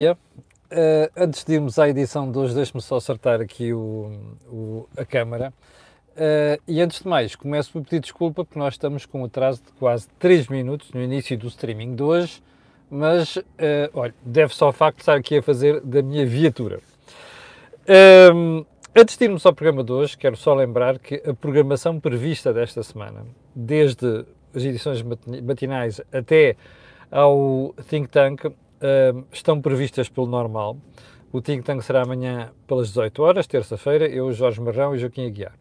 Uh, antes de irmos à edição de hoje, deixe-me só acertar aqui o, o a câmara. Uh, e antes de mais, começo por pedir desculpa porque nós estamos com um atraso de quase 3 minutos no início do streaming de hoje, mas, uh, olha, deve-se ao facto de estar aqui a fazer da minha viatura. antes de irmos ao programa de hoje, quero só lembrar que a programação prevista desta semana, desde as edições matinais até ao Think Tank, estão previstas pelo normal. O Think Tank será amanhã pelas 18 horas, terça-feira, eu, Jorge Marrão e Joaquim Aguiar.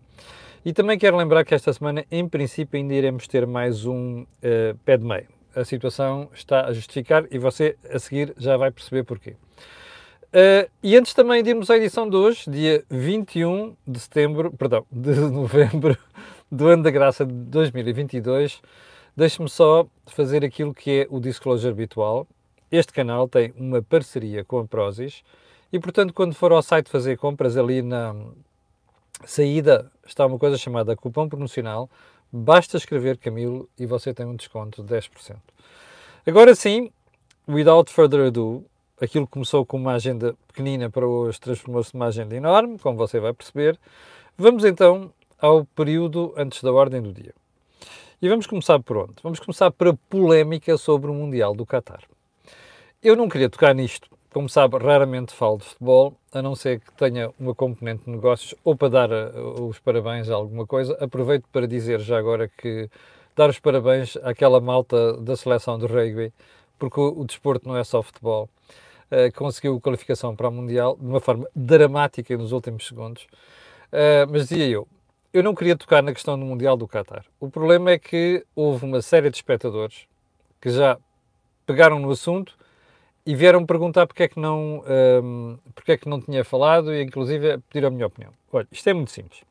E também quero lembrar que esta semana, em princípio, ainda iremos ter mais um uh, pé de meio. A situação está a justificar e você, a seguir, já vai perceber porquê. Uh, e antes também de irmos à edição de hoje, dia 21 de setembro, perdão, de novembro do ano da graça de 2022, deixe-me só fazer aquilo que é o disclosure habitual. Este canal tem uma parceria com a Prozis e, portanto, quando for ao site fazer compras, ali na saída está uma coisa chamada cupom promocional. Basta escrever Camilo e você tem um desconto de 10%. Agora sim, without further ado, aquilo começou com uma agenda pequenina para hoje transformou-se numa agenda enorme, como você vai perceber. Vamos então ao período antes da ordem do dia. E vamos começar por onde? Vamos começar por a polémica sobre o Mundial do Qatar. Eu não queria tocar nisto. Como sabe, raramente falo de futebol, a não ser que tenha uma componente de negócios ou para dar uh, os parabéns a alguma coisa. Aproveito para dizer já agora que dar os parabéns àquela malta da seleção de rugby, porque o, o desporto não é só futebol. Uh, conseguiu qualificação para o Mundial de uma forma dramática nos últimos segundos. Uh, mas dizia eu, eu não queria tocar na questão do Mundial do Qatar. O problema é que houve uma série de espectadores que já pegaram no assunto e vieram perguntar porque é que não, um, porque é que não tinha falado e inclusive pedir a minha opinião. Olha, isto é muito simples.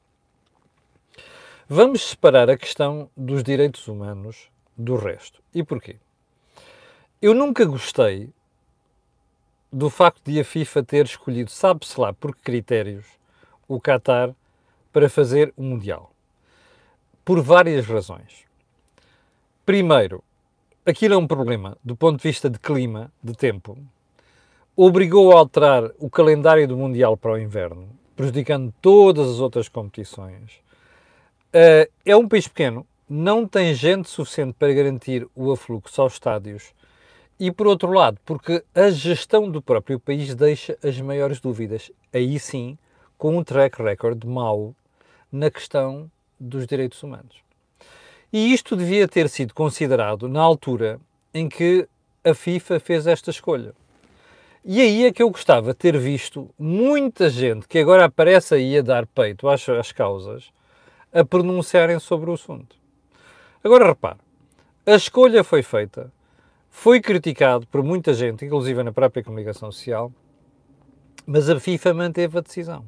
Vamos separar a questão dos direitos humanos do resto. E porquê? Eu nunca gostei do facto de a FIFA ter escolhido, sabe-se lá por que critérios, o Qatar para fazer o Mundial. Por várias razões. Primeiro, aquilo é um problema do ponto de vista de clima, de tempo. Obrigou a alterar o calendário do Mundial para o inverno, prejudicando todas as outras competições. Uh, é um país pequeno, não tem gente suficiente para garantir o afluxo aos estádios. E por outro lado, porque a gestão do próprio país deixa as maiores dúvidas. Aí sim, com um track record mau na questão dos direitos humanos. E isto devia ter sido considerado na altura em que a FIFA fez esta escolha. E aí é que eu gostava de ter visto muita gente que agora aparece aí a dar peito às, às causas a pronunciarem sobre o assunto. Agora repare, a escolha foi feita, foi criticado por muita gente, inclusive na própria comunicação social, mas a FIFA manteve a decisão.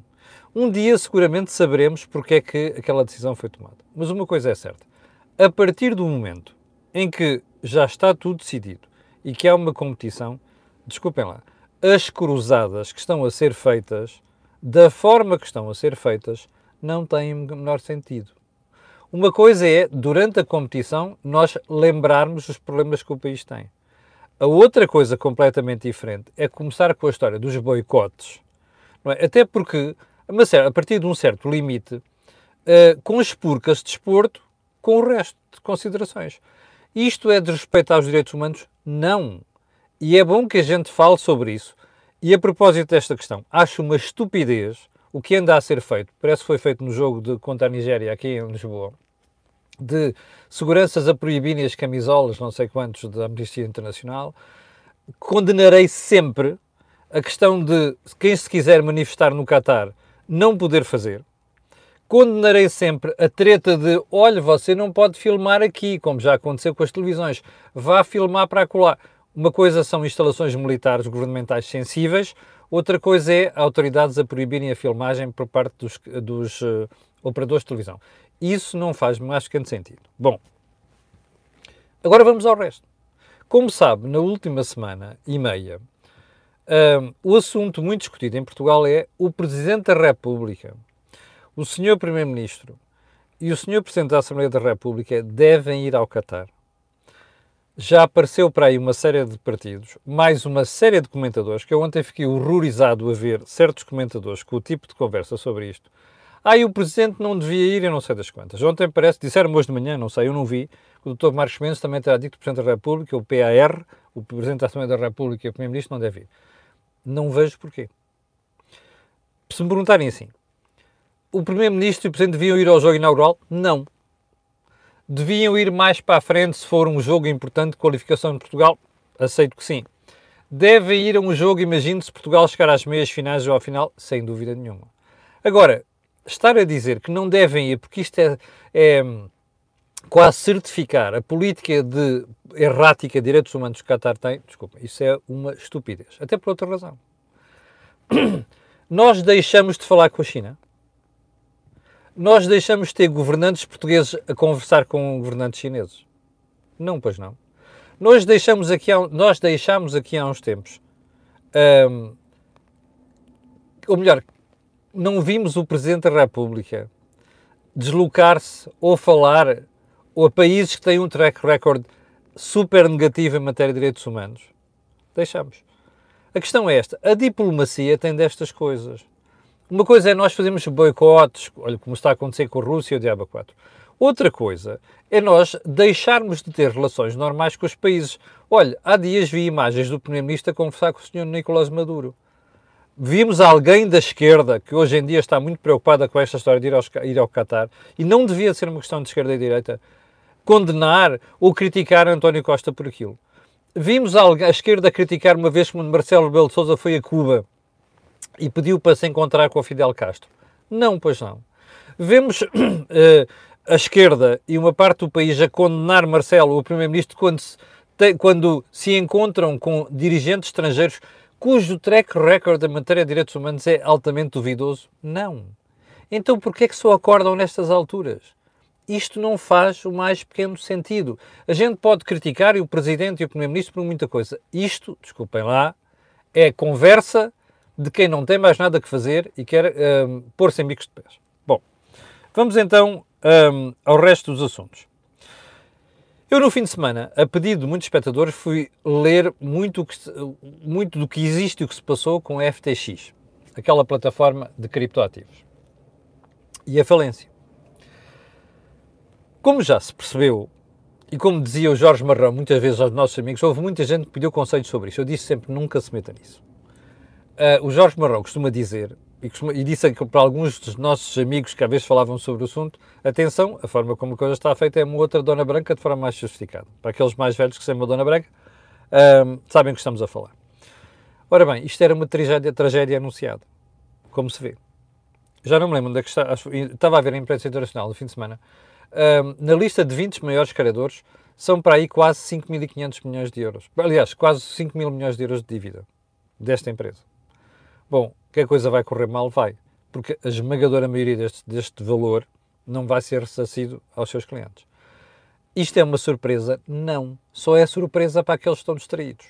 Um dia seguramente saberemos porque é que aquela decisão foi tomada. Mas uma coisa é certa, a partir do momento em que já está tudo decidido e que há uma competição, desculpem lá, as cruzadas que estão a ser feitas, da forma que estão a ser feitas, não têm menor sentido. Uma coisa é, durante a competição, nós lembrarmos os problemas que o país tem. A outra coisa completamente diferente é começar com a história dos boicotes. É? Até porque, a partir de um certo limite, uh, com as purcas de desporto, com o resto de considerações. Isto é de respeitar os direitos humanos? Não. E é bom que a gente fale sobre isso. E a propósito desta questão, acho uma estupidez o que anda a ser feito, parece que foi feito no jogo de, contra a Nigéria aqui em Lisboa, de seguranças a proibirem as camisolas, não sei quantos, da Amnistia Internacional. Condenarei sempre a questão de quem se quiser manifestar no Qatar não poder fazer, condenarei sempre a treta de olha, você não pode filmar aqui, como já aconteceu com as televisões, vá filmar para acolá. Uma coisa são instalações militares governamentais sensíveis, outra coisa é autoridades a proibirem a filmagem por parte dos, dos uh, operadores de televisão. Isso não faz mais que sentido. Bom, agora vamos ao resto. Como sabe, na última semana e meia, uh, o assunto muito discutido em Portugal é o Presidente da República o Sr. Primeiro-Ministro e o Sr. Presidente da Assembleia da República devem ir ao Catar. já apareceu para aí uma série de partidos, mais uma série de comentadores, que eu ontem fiquei horrorizado a ver certos comentadores com o tipo de conversa sobre isto. Ah, e o Presidente não devia ir, eu não sei das quantas. Ontem parece, disseram hoje de manhã, não sei, eu não vi, o Dr. Marcos Mendes também terá dito que o Presidente da República, o PAR, o Presidente da Assembleia da República e o Primeiro-Ministro não deve ir. Não vejo porquê. Se me perguntarem assim, o Primeiro-Ministro e o Presidente deviam ir ao jogo inaugural? Não deviam ir mais para a frente se for um jogo importante de qualificação de Portugal? Aceito que sim. Devem ir a um jogo, imagine se Portugal chegar às meias finais ou à final? Sem dúvida nenhuma. Agora, estar a dizer que não devem ir, porque isto é, é quase certificar a política de errática de direitos humanos que o Qatar tem, desculpa, isso é uma estupidez. Até por outra razão. Nós deixamos de falar com a China nós deixamos de ter governantes portugueses a conversar com governantes chineses? Não, pois não. Nós deixamos aqui, nós deixamos aqui há uns tempos, um, ou melhor, não vimos o Presidente da República deslocar-se ou falar ou a países que têm um track record super negativo em matéria de direitos humanos. Deixamos. A questão é esta: a diplomacia tem destas coisas. Uma coisa é nós fazermos boicotes, olha como está a acontecer com a Rússia e o Diabo 4. Outra coisa é nós deixarmos de ter relações normais com os países. Olha, há dias vi imagens do Primeiro-Ministro a conversar com o Sr. Nicolás Maduro. Vimos alguém da esquerda, que hoje em dia está muito preocupada com esta história de ir, aos, ir ao Qatar, e não devia ser uma questão de esquerda e direita, condenar ou criticar António Costa por aquilo. Vimos a, esquerda criticar uma vez quando Marcelo Rebelo de Sousa foi a Cuba e pediu para se encontrar com o Fidel Castro. Não, pois não. Vemos uh, a esquerda e uma parte do país a condenar Marcelo, o Primeiro-Ministro, quando se, quando se encontram com dirigentes estrangeiros cujo track record em matéria de direitos humanos é altamente duvidoso? Não. Então por que é que só acordam nestas alturas? Isto não faz o mais pequeno sentido. A gente pode criticar o Presidente e o Primeiro-Ministro por muita coisa. Isto, desculpem lá, é conversa de quem não tem mais nada que fazer e quer um, pôr-se em bicos de pés. Bom, vamos então um, ao resto dos assuntos. Eu, no fim de semana, a pedido de muitos espectadores, fui ler muito, que, muito do que existe e o que se passou com a FTX, aquela plataforma de criptoativos. E a falência. Como já se percebeu, e como dizia o Jorge Marrão muitas vezes aos nossos amigos, houve muita gente que pediu conselhos sobre isso. Eu disse sempre: nunca se meta nisso. Uh, o Jorge Marrão costuma dizer, e, costuma, e disse para alguns dos nossos amigos que às vezes falavam sobre o assunto, atenção, a forma como a coisa está feita é uma outra Dona Branca de forma mais sofisticada. Para aqueles mais velhos que sabem uma Dona Branca, uh, sabem o que estamos a falar. Ora bem, isto era uma tragédia, tragédia anunciada, como se vê. Já não me lembro onde é que está, estava a ver a imprensa internacional no fim de semana, uh, na lista de 20 maiores credores, são para aí quase 5.500 milhões de euros. Aliás, quase 5 mil milhões de euros de dívida desta empresa. Bom, que a coisa vai correr mal, vai. Porque a esmagadora maioria deste, deste valor não vai ser ressarcido aos seus clientes. Isto é uma surpresa? Não. Só é surpresa para aqueles que estão distraídos.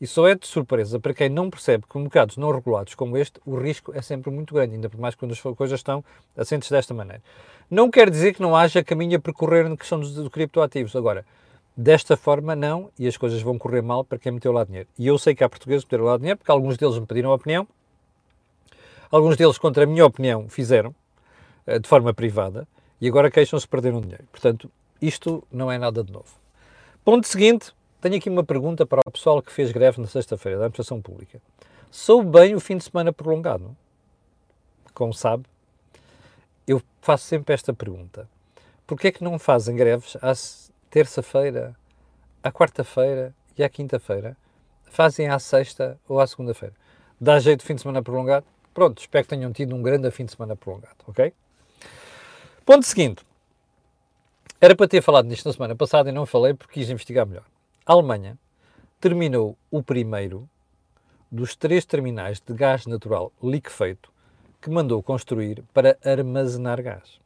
E só é de surpresa para quem não percebe que, mercados não regulados como este, o risco é sempre muito grande, ainda por mais quando as coisas estão assentes desta maneira. Não quer dizer que não haja caminho a percorrer na questão dos criptoativos. Agora, Desta forma, não, e as coisas vão correr mal para quem meteu lá dinheiro. E eu sei que há portugueses que meteram lá dinheiro, porque alguns deles me pediram opinião, Alguns deles, contra a minha opinião, fizeram eh, de forma privada e agora queixam-se de perderam dinheiro. Portanto, isto não é nada de novo. Ponto seguinte, tenho aqui uma pergunta para o pessoal que fez greve na sexta-feira da administração pública. Soube bem o fim de semana prolongado? Como sabe, eu faço sempre esta pergunta. Porquê é que não fazem greves à terça-feira, à quarta-feira e à quinta-feira? Fazem à sexta ou à segunda-feira? Dá jeito de fim de semana prolongado? Pronto, espero que tenham tido um grande fim de semana prolongado, ok? Ponto seguinte. Era para ter falado nisto na semana passada e não falei porque quis investigar melhor. A Alemanha terminou o primeiro dos três terminais de gás natural liquefeito que mandou construir para armazenar gás.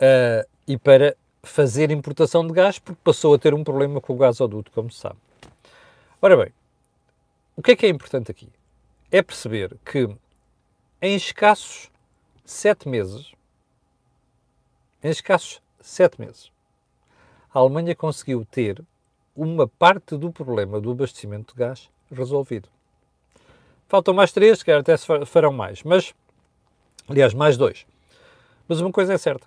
Uh, e para fazer importação de gás, porque passou a ter um problema com o gasoduto, como se sabe. Ora bem, o que é que é importante aqui? É perceber que em escassos sete meses, em escassos sete meses, a Alemanha conseguiu ter uma parte do problema do abastecimento de gás resolvido. Faltam mais três, se calhar até se farão mais, mas, aliás, mais dois. Mas uma coisa é certa: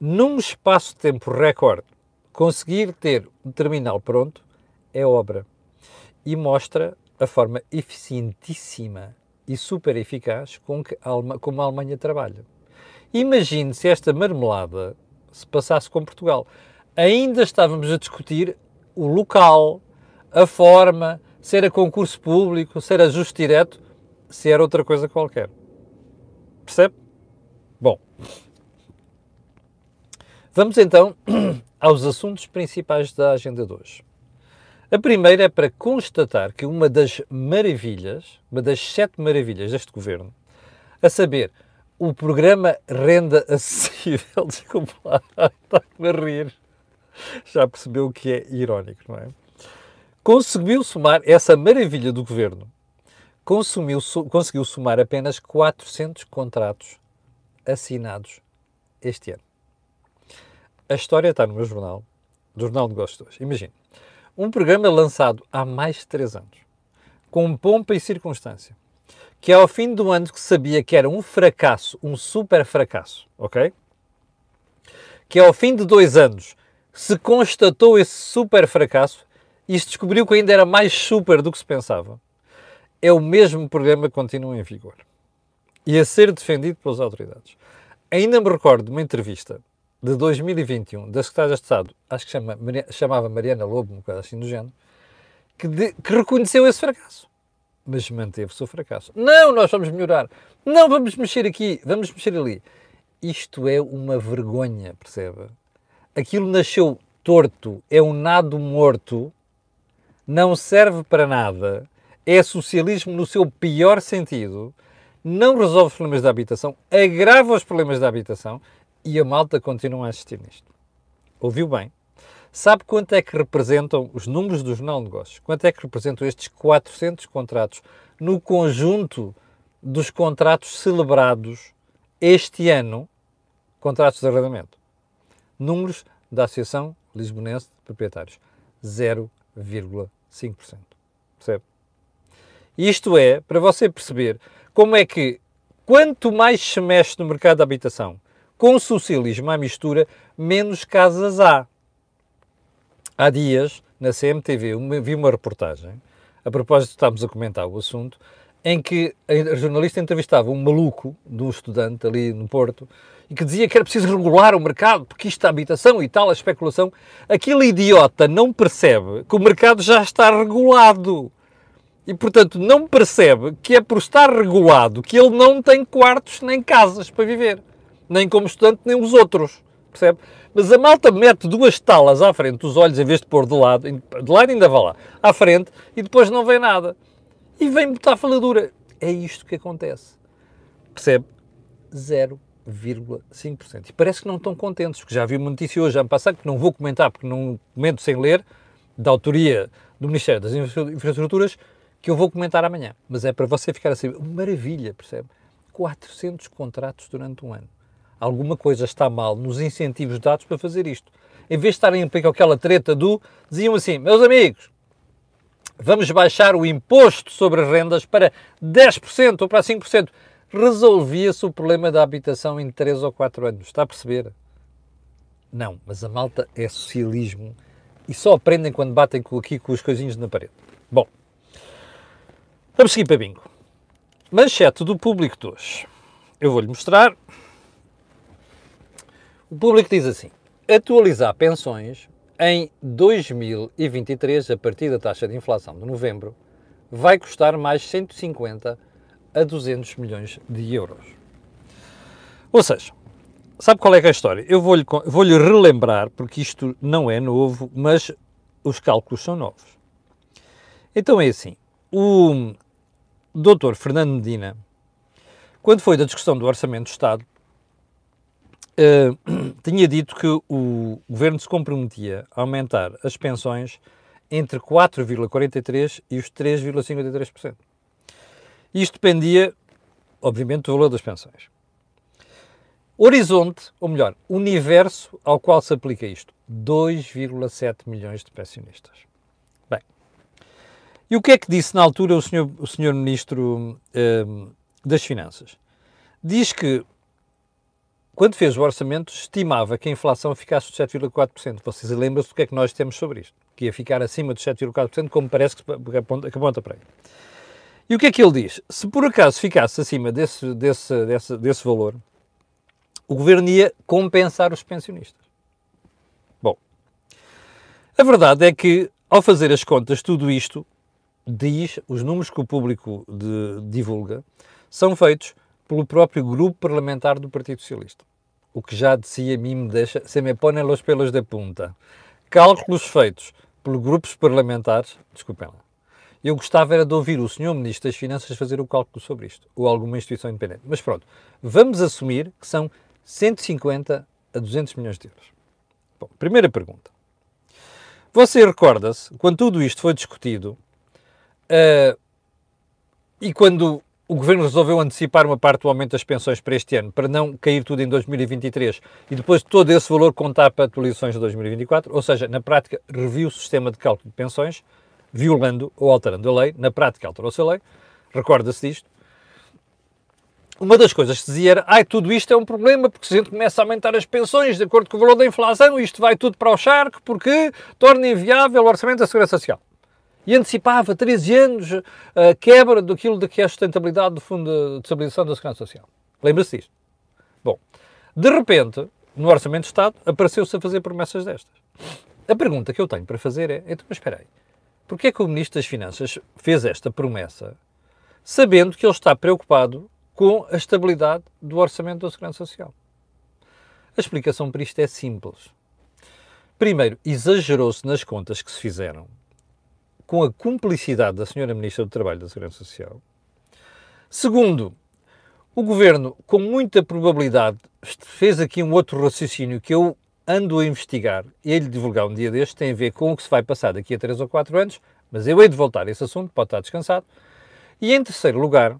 num espaço de tempo recorde, conseguir ter um terminal pronto é obra e mostra a forma eficientíssima e super eficaz com que a como a Alemanha trabalha. Imagine se esta marmelada se passasse com Portugal. Ainda estávamos a discutir o local, a forma, se era concurso público, se era ajuste direto, se era outra coisa qualquer. Percebe? Bom. Vamos então aos assuntos principais da agenda de hoje. A primeira é para constatar que uma das maravilhas, uma das sete maravilhas deste governo, a saber, o programa Renda Acessível, desculpa lá, está-me a rir, já percebeu que é irónico, não é? Conseguiu somar essa maravilha do governo, consumiu, conseguiu somar apenas 400 contratos assinados este ano. A história está no meu jornal, do Jornal de Negócios hoje. Imagine, um programa lançado há mais de três anos, com pompa e circunstância, que ao fim do ano que sabia que era um fracasso, um super fracasso, ok? Que ao fim de dois anos se constatou esse super fracasso e se descobriu que ainda era mais super do que se pensava. É o mesmo programa que continua em vigor e a ser defendido pelas autoridades. Ainda me recordo de uma entrevista de 2021 da Secretária de Estado, acho que chama, chamava Mariana Lobo, um bocado assim do género, que, de, que reconheceu esse fracasso. Mas manteve-se o fracasso. Não, nós vamos melhorar. Não, vamos mexer aqui, vamos mexer ali. Isto é uma vergonha, percebe? Aquilo nasceu torto, é um nado morto, não serve para nada, é socialismo no seu pior sentido, não resolve os problemas da habitação, agrava os problemas da habitação e a malta continua a assistir nisto. Ouviu bem? Sabe quanto é que representam os números do Jornal de Negócios? Quanto é que representam estes 400 contratos no conjunto dos contratos celebrados este ano, contratos de arrendamento? Números da Associação Lisbonense de Proprietários. 0,5%. Percebe? Isto é, para você perceber como é que quanto mais se mexe no mercado da habitação, com socialismo à mistura, menos casas há. Há dias, na CMTV, vi uma reportagem, a propósito, estávamos a comentar o assunto, em que a jornalista entrevistava um maluco de um estudante ali no Porto e que dizia que era preciso regular o mercado porque isto é habitação e tal, a especulação. Aquele idiota não percebe que o mercado já está regulado. E, portanto, não percebe que é por estar regulado que ele não tem quartos nem casas para viver nem como estudante, nem os outros, percebe? Mas a malta mete duas talas à frente dos olhos em vez de pôr de lado, de lado ainda vai lá, à frente, e depois não vê nada. E vem botar faladura. É isto que acontece. Percebe? 0,5%. E parece que não estão contentes, porque já vi uma notícia hoje, ano passado, que não vou comentar, porque não comento sem ler, da autoria do Ministério das Infraestruturas, que eu vou comentar amanhã. Mas é para você ficar assim, maravilha, percebe? 400 contratos durante um ano alguma coisa está mal nos incentivos dados para fazer isto. Em vez de estarem com aquela treta do, diziam assim, meus amigos, vamos baixar o imposto sobre as rendas para 10% ou para 5%. Resolvia-se o problema da habitação em 3 ou 4 anos. Está a perceber? Não, mas a malta é socialismo e só aprendem quando batem aqui com os coisinhos na parede. Bom, vamos seguir para bingo. Manchete do público de hoje. Eu vou-lhe mostrar o público diz assim: atualizar pensões em 2023, a partir da taxa de inflação de novembro, vai custar mais 150 a 200 milhões de euros. Ou seja, sabe qual é, é a história? Eu vou-lhe vou relembrar, porque isto não é novo, mas os cálculos são novos. Então é assim: o doutor Fernando Medina, quando foi da discussão do Orçamento do Estado, uh, tinha dito que o governo se comprometia a aumentar as pensões entre 4,43% e os 3,53%. Isto dependia, obviamente, do valor das pensões. Horizonte, ou melhor, universo ao qual se aplica isto: 2,7 milhões de pensionistas. Bem, e o que é que disse na altura o senhor, o senhor Ministro hum, das Finanças? Diz que, quando fez o orçamento, estimava que a inflação ficasse de 7,4%. Vocês lembram-se do que é que nós temos sobre isto? Que ia ficar acima dos 7,4%, como parece que aponta para aí. E o que é que ele diz? Se por acaso ficasse acima desse, desse, desse, desse valor, o governo ia compensar os pensionistas. Bom, a verdade é que, ao fazer as contas, tudo isto diz, os números que o público de, divulga, são feitos pelo próprio grupo parlamentar do Partido Socialista. O que já de si a mim me deixa, se me põem los pelos de punta. Cálculos feitos por grupos parlamentares, desculpem lá, eu gostava era de ouvir o Sr. Ministro das Finanças fazer o cálculo sobre isto, ou alguma instituição independente. Mas pronto, vamos assumir que são 150 a 200 milhões de euros. Bom, primeira pergunta. Você recorda-se, quando tudo isto foi discutido, uh, e quando o Governo resolveu antecipar uma parte do aumento das pensões para este ano, para não cair tudo em 2023 e depois todo esse valor contar para atualizações de 2024, ou seja, na prática, reviu o sistema de cálculo de pensões, violando ou alterando a lei, na prática alterou-se a lei, recorda-se disto, uma das coisas que se dizia era, ai, tudo isto é um problema, porque se a gente começa a aumentar as pensões de acordo com o valor da inflação, isto vai tudo para o charco, porque torna inviável o orçamento da Segurança Social. E antecipava 13 anos a quebra daquilo de que é a sustentabilidade do Fundo de Estabilização da Segurança Social. Lembra-se disto? Bom, de repente, no Orçamento de Estado, apareceu-se a fazer promessas destas. A pergunta que eu tenho para fazer é, então, mas espera aí, porquê é que o Ministro das Finanças fez esta promessa sabendo que ele está preocupado com a estabilidade do orçamento da Segurança Social. A explicação para isto é simples. Primeiro, exagerou-se nas contas que se fizeram com a cumplicidade da Senhora Ministra do Trabalho da Segurança Social. Segundo, o Governo, com muita probabilidade, fez aqui um outro raciocínio que eu ando a investigar e a lhe divulgar um dia deste, tem a ver com o que se vai passar daqui a 3 ou 4 anos, mas eu hei de voltar a esse assunto, pode estar descansado. E em terceiro lugar,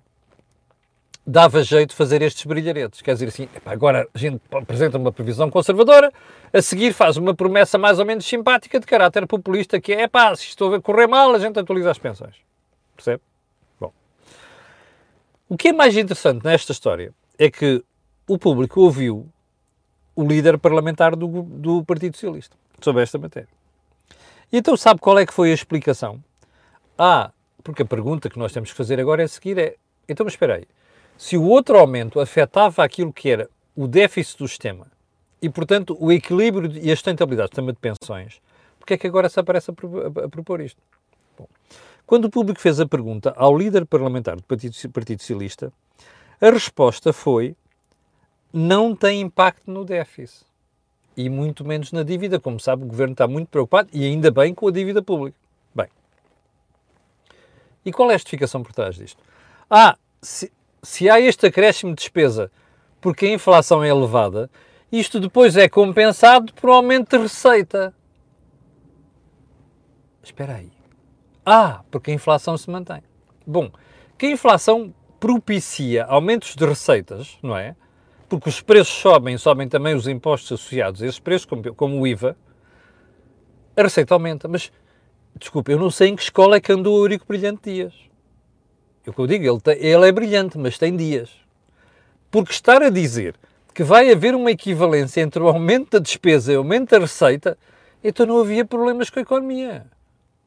dava jeito de fazer estes brilharetes. Quer dizer assim, agora a gente apresenta uma previsão conservadora, a seguir faz uma promessa mais ou menos simpática de caráter populista, que é, pá, se estou a correr mal, a gente atualiza as pensões. Percebe? Bom. O que é mais interessante nesta história é que o público ouviu o líder parlamentar do, do Partido Socialista sobre esta matéria. E então sabe qual é que foi a explicação? Ah, porque a pergunta que nós temos que fazer agora é seguir é, então mas espera aí, se o outro aumento afetava aquilo que era o déficit do sistema e, portanto, o equilíbrio e a sustentabilidade do sistema de pensões, porque é que agora se aparece a, propor isto? Bom, quando o público fez a pergunta ao líder parlamentar do Partido, Partido Socialista, a resposta foi não tem impacto no déficit e muito menos na dívida. Como sabe, o governo está muito preocupado e ainda bem com a dívida pública. Bem, e qual é a justificação por trás disto? Ah, se, se há este acréscimo de despesa porque a inflação é elevada, isto depois é compensado por aumento de receita. Espera aí. Ah, porque a inflação se mantém. Bom, que a inflação propicia aumentos de receitas, não é? Porque os preços sobem, sobem também os impostos associados a esses preços, como, como o IVA, a receita aumenta. Mas, desculpe, eu não sei em que escola é que andou o Eurico Brilhante Dias. É o que eu digo, ele, tem, ele é brilhante, mas tem dias. Porque estar a dizer que vai haver uma equivalência entre o aumento da despesa e o aumento da receita, então não havia problemas com a economia.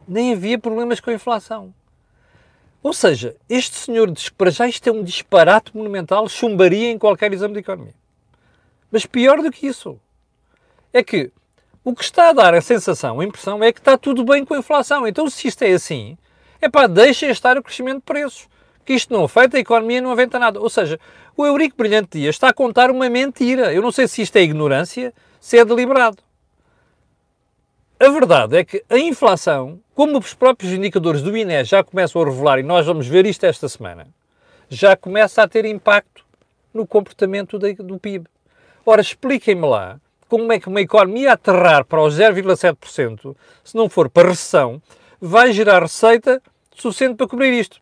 Nem havia problemas com a inflação. Ou seja, este senhor para já isto é um disparate monumental, chumbaria em qualquer exame de economia. Mas pior do que isso, é que o que está a dar a sensação, a impressão, é que está tudo bem com a inflação. Então, se isto é assim, é pá, deixem estar o crescimento de preços. Que isto não afeta a economia, não aventa nada. Ou seja, o Eurico Brilhante Dias está a contar uma mentira. Eu não sei se isto é ignorância, se é deliberado. A verdade é que a inflação, como os próprios indicadores do INE já começam a revelar, e nós vamos ver isto esta semana, já começa a ter impacto no comportamento do PIB. Ora, expliquem-me lá como é que uma economia aterrar para os 0,7%, se não for para recessão, vai gerar receita suficiente para cobrir isto.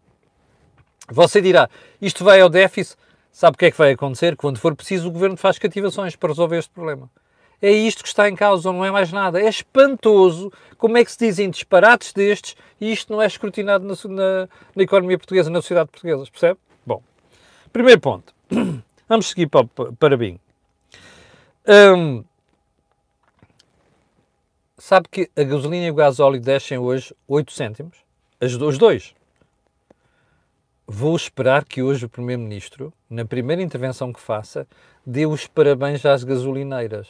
Você dirá, isto vai ao déficit, sabe o que é que vai acontecer? Quando for preciso, o Governo faz cativações para resolver este problema. É isto que está em causa, não é mais nada. É espantoso como é que se dizem disparates destes e isto não é escrutinado na, na, na economia portuguesa, na sociedade portuguesa, percebe? Bom, primeiro ponto. Vamos seguir para, para Bing. Hum, sabe que a gasolina e o gás óleo descem hoje 8 cêntimos? Os dois. Vou esperar que hoje o Primeiro-Ministro, na primeira intervenção que faça, dê os parabéns às gasolineiras.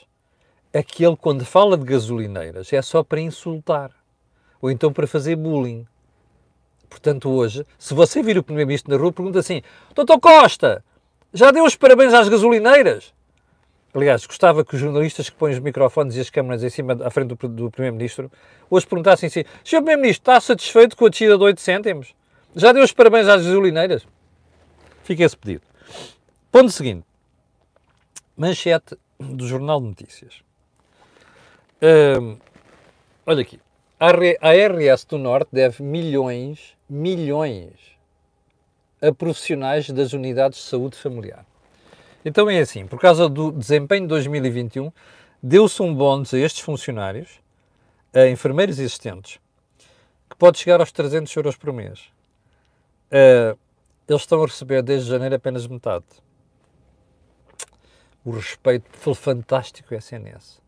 Aquele, quando fala de gasolineiras, é só para insultar. Ou então para fazer bullying. Portanto, hoje, se você vir o Primeiro-Ministro na rua, pergunta assim: Doutor Costa, já deu os parabéns às gasolineiras? Aliás, gostava que os jornalistas que põem os microfones e as câmaras em cima, à frente do, do Primeiro-Ministro, hoje perguntassem assim: Sr. Primeiro-Ministro, está satisfeito com a descida de 8 cêntimos? Já deu os parabéns às gasolineiras? Fica esse pedido. Ponto seguinte. Manchete do Jornal de Notícias. Hum, olha aqui. A RS do Norte deve milhões, milhões a profissionais das unidades de saúde familiar. Então é assim, por causa do desempenho de 2021, deu-se um bónus a estes funcionários, a enfermeiros e assistentes, que pode chegar aos 300 euros por mês. Uh, eles estão a receber desde janeiro apenas metade. O respeito foi fantástico SNS.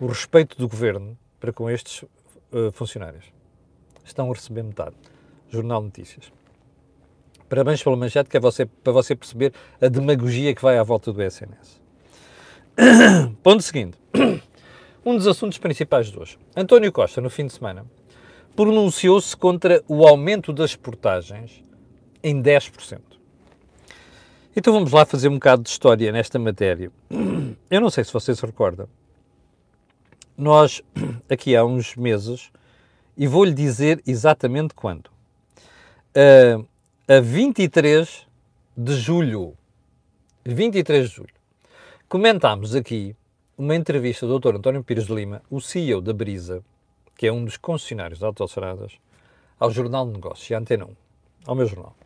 O respeito do governo para com estes uh, funcionários. Estão a receber metade. Jornal Notícias. Parabéns pela manchete, que é você, para você perceber a demagogia que vai à volta do SNS. Ponto seguinte. Um dos assuntos principais de hoje. António Costa, no fim de semana, pronunciou-se contra o aumento das portagens em 10%. Então vamos lá fazer um bocado de história nesta matéria. Eu não sei se você se recorda. Nós, aqui há uns meses, e vou-lhe dizer exatamente quando. Uh, a 23 de julho. 23 de julho. Comentámos aqui uma entrevista do Dr. António Pires de Lima, o CEO da Brisa, que é um dos concessionários de autostradas, ao Jornal de Negócios, e Antena 1, ao meu jornal.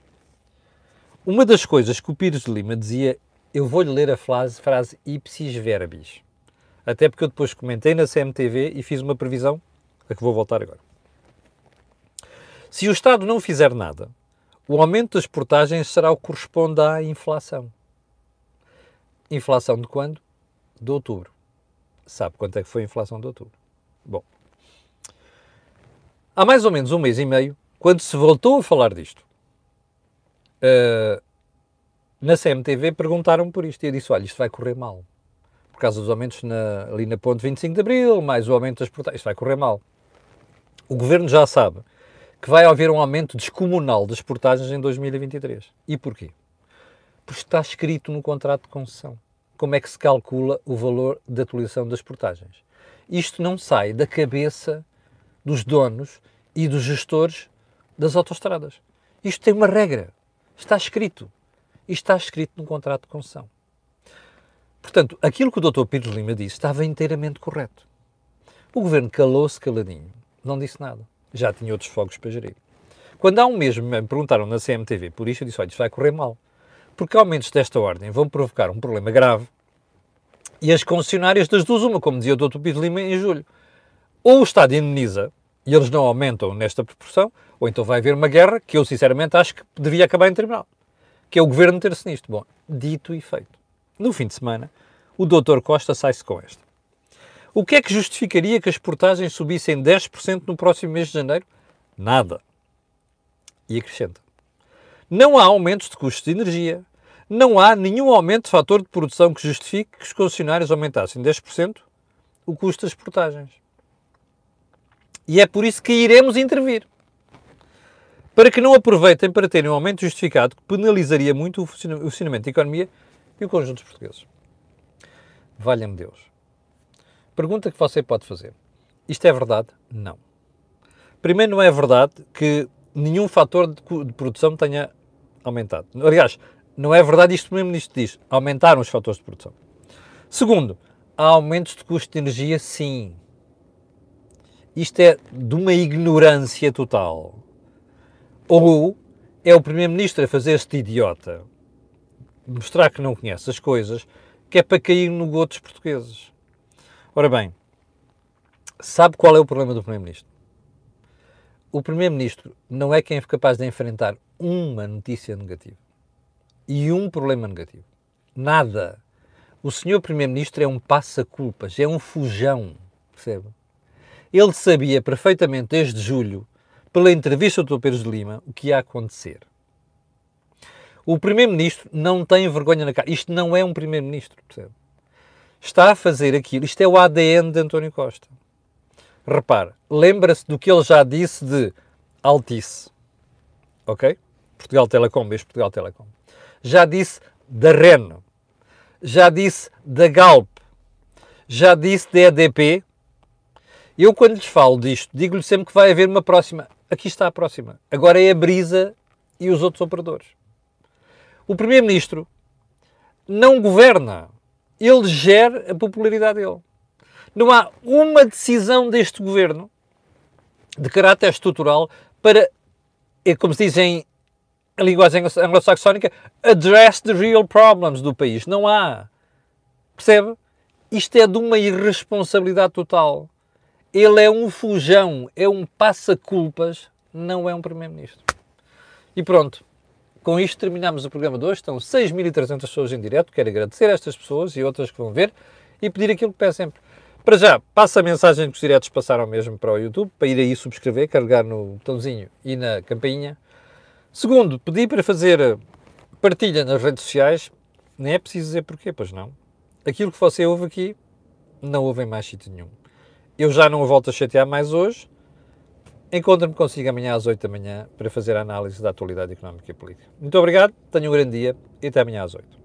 Uma das coisas que o Pires de Lima dizia, eu vou-lhe ler a frase, frase ipsis verbis, até porque eu depois comentei na CMTV e fiz uma previsão, a que vou voltar agora. Se o Estado não fizer nada, o aumento das portagens será o que corresponde à inflação. Inflação de quando? De outubro. Sabe quanto é que foi a inflação de outubro? Bom, há mais ou menos um mês e meio, quando se voltou a falar disto, uh, na CMTV perguntaram por isto e eu disse: olha, isto vai correr mal. Por causa dos aumentos na, ali na ponte 25 de Abril, mais o aumento das portagens, isto vai correr mal. O governo já sabe que vai haver um aumento descomunal das portagens em 2023. E porquê? Porque está escrito no contrato de concessão. Como é que se calcula o valor de atualização das portagens? Isto não sai da cabeça dos donos e dos gestores das autostradas. Isto tem uma regra. Está escrito. E está escrito no contrato de concessão. Portanto, aquilo que o Dr. Pires Lima disse estava inteiramente correto. O governo calou-se caladinho, não disse nada já tinha outros fogos para gerir. Quando há um mês me perguntaram na CMTV por isto, eu disse: olha, isto vai correr mal. Porque aumentos desta ordem vão provocar um problema grave e as concessionárias das duas, uma, como dizia o Dr. Pedro Lima em julho, ou o Estado indeniza e eles não aumentam nesta proporção, ou então vai haver uma guerra que eu sinceramente acho que devia acabar em tribunal, que é o governo ter-se nisto. Bom, dito e feito. No fim de semana, o Dr. Costa sai-se com esta. O que é que justificaria que as portagens subissem 10% no próximo mês de janeiro? Nada. E acrescenta. Não há aumentos de custos de energia. Não há nenhum aumento de fator de produção que justifique que os concessionários aumentassem 10% o custo das portagens. E é por isso que iremos intervir. Para que não aproveitem para terem um aumento justificado que penalizaria muito o funcionamento da economia e o conjunto dos portugueses. Valha-me Deus. Pergunta que você pode fazer: isto é verdade? Não. Primeiro, não é verdade que nenhum fator de, produção tenha aumentado. Aliás, não é verdade isto mesmo ministro diz. Aumentaram os fatores de produção. Segundo, há aumentos de custo de energia, sim. Isto é de uma ignorância total. Ou é o Primeiro-Ministro a fazer este idiota, mostrar que não conhece as coisas, que é para cair no goto dos portugueses. Ora bem, sabe qual é o problema do Primeiro-Ministro? O Primeiro-Ministro não é quem é capaz de enfrentar uma notícia negativa e um problema negativo. Nada. O senhor Primeiro-Ministro é um passa-culpas, é um fujão, percebe? Ele sabia perfeitamente desde julho, pela entrevista do Dr. Pedro de Lima, o que ia acontecer. O Primeiro-Ministro não tem vergonha na cara. Isto não é um Primeiro-Ministro, percebe? Está a fazer aquilo. Isto é o ADN de António Costa. Repare, lembra-se do que ele já disse de Altice. Ok? Portugal Telecom, beijo Portugal Telecom. Já disse da REN. Já disse da Galp. Já disse da EDP. Eu, quando lhes falo disto, digo-lhe sempre que vai haver uma próxima. Aqui está a próxima. Agora é a Brisa e os outros operadores. O Primeiro-Ministro não governa. Ele gera a popularidade dele. Não há uma decisão deste governo de caráter estrutural para, é como se diz em linguagem anglo-saxónica, address the real problems do país. Não há. Percebe? Isto é de uma irresponsabilidade total. Ele é um fujão, é um passa-culpas, não é um primeiro-ministro. E pronto. Com isto terminamos o programa de hoje. Estão 6.300 pessoas em direto. Quero agradecer a estas pessoas e outras que vão ver e pedir aquilo que peço sempre. Para já, passa a mensagem que os diretos passaram mesmo para o YouTube, para ir aí subscrever, carregar no botãozinho e na campainha. Segundo, pedi para fazer partilha nas redes sociais. Nem é preciso dizer porquê, pois não. Aquilo que você ouve aqui, não ouve em mais sítio nenhum. Eu já não volto a chatear mais hoje. Encontra-me consigo amanhã às 8 da manhã para fazer a análise da atualidade económica e política. Muito obrigado, tenha um grande dia e até amanhã às 8.